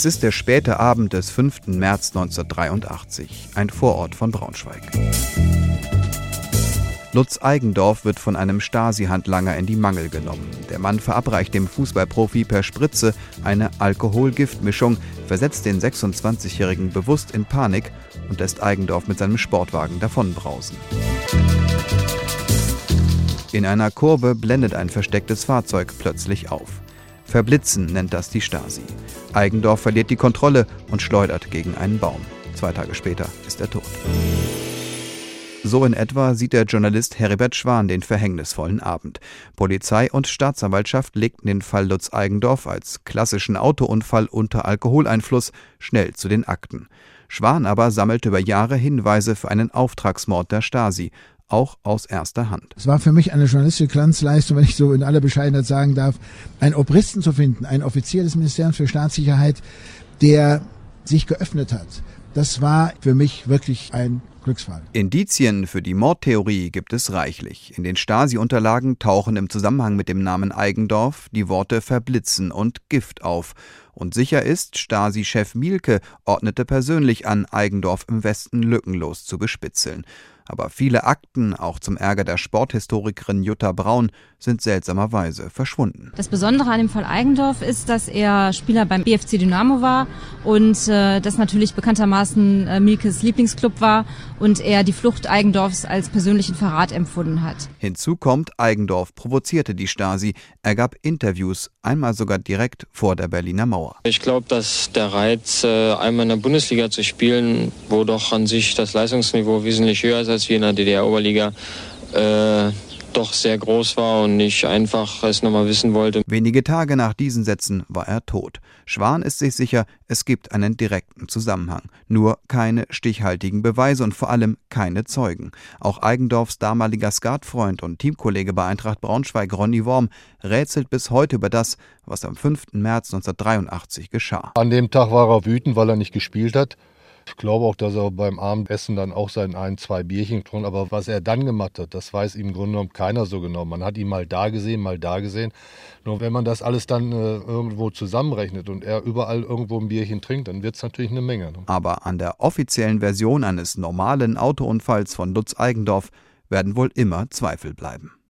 Es ist der späte Abend des 5. März 1983, ein Vorort von Braunschweig. Lutz Eigendorf wird von einem Stasi-Handlanger in die Mangel genommen. Der Mann verabreicht dem Fußballprofi per Spritze eine Alkohol-Gift-Mischung, versetzt den 26-Jährigen bewusst in Panik und lässt Eigendorf mit seinem Sportwagen davonbrausen. In einer Kurve blendet ein verstecktes Fahrzeug plötzlich auf. Verblitzen nennt das die Stasi. Eigendorf verliert die Kontrolle und schleudert gegen einen Baum. Zwei Tage später ist er tot. So in etwa sieht der Journalist Heribert Schwan den verhängnisvollen Abend. Polizei und Staatsanwaltschaft legten den Fall Lutz Eigendorf als klassischen Autounfall unter Alkoholeinfluss schnell zu den Akten. Schwan aber sammelte über Jahre Hinweise für einen Auftragsmord der Stasi, auch aus erster Hand. Es war für mich eine journalistische Glanzleistung, wenn ich so in aller Bescheidenheit sagen darf, einen Obristen zu finden, ein Offizier des Ministeriums für Staatssicherheit, der sich geöffnet hat. Das war für mich wirklich ein Glücksfall. Indizien für die Mordtheorie gibt es reichlich. In den Stasi-Unterlagen tauchen im Zusammenhang mit dem Namen Eigendorf die Worte Verblitzen und Gift auf. Und sicher ist, Stasi-Chef Mielke ordnete persönlich an, Eigendorf im Westen lückenlos zu bespitzeln aber viele Akten, auch zum Ärger der Sporthistorikerin Jutta Braun, sind seltsamerweise verschwunden. Das Besondere an dem Fall Eigendorf ist, dass er Spieler beim BFC Dynamo war und äh, das natürlich bekanntermaßen äh, Milkes Lieblingsclub war und er die Flucht Eigendorfs als persönlichen Verrat empfunden hat. Hinzu kommt, Eigendorf provozierte die Stasi. Er gab Interviews, einmal sogar direkt vor der Berliner Mauer. Ich glaube, dass der Reiz, äh, einmal in der Bundesliga zu spielen, wo doch an sich das Leistungsniveau wesentlich höher ist als wie in der DDR-Oberliga, äh, doch sehr groß war und ich einfach es nochmal wissen wollte. Wenige Tage nach diesen Sätzen war er tot. Schwan ist sich sicher, es gibt einen direkten Zusammenhang. Nur keine stichhaltigen Beweise und vor allem keine Zeugen. Auch Eigendorfs damaliger Skatfreund und Teamkollege bei Eintracht Braunschweig Ronny Worm rätselt bis heute über das, was am 5. März 1983 geschah. An dem Tag war er wütend, weil er nicht gespielt hat. Ich glaube auch, dass er beim Abendessen dann auch sein ein, zwei Bierchen getrunken. Aber was er dann gemacht hat, das weiß im Grunde genommen keiner so genau. Man hat ihn mal da gesehen, mal da gesehen. Nur wenn man das alles dann äh, irgendwo zusammenrechnet und er überall irgendwo ein Bierchen trinkt, dann wird es natürlich eine Menge. Ne? Aber an der offiziellen Version eines normalen Autounfalls von Lutz Eigendorf werden wohl immer Zweifel bleiben.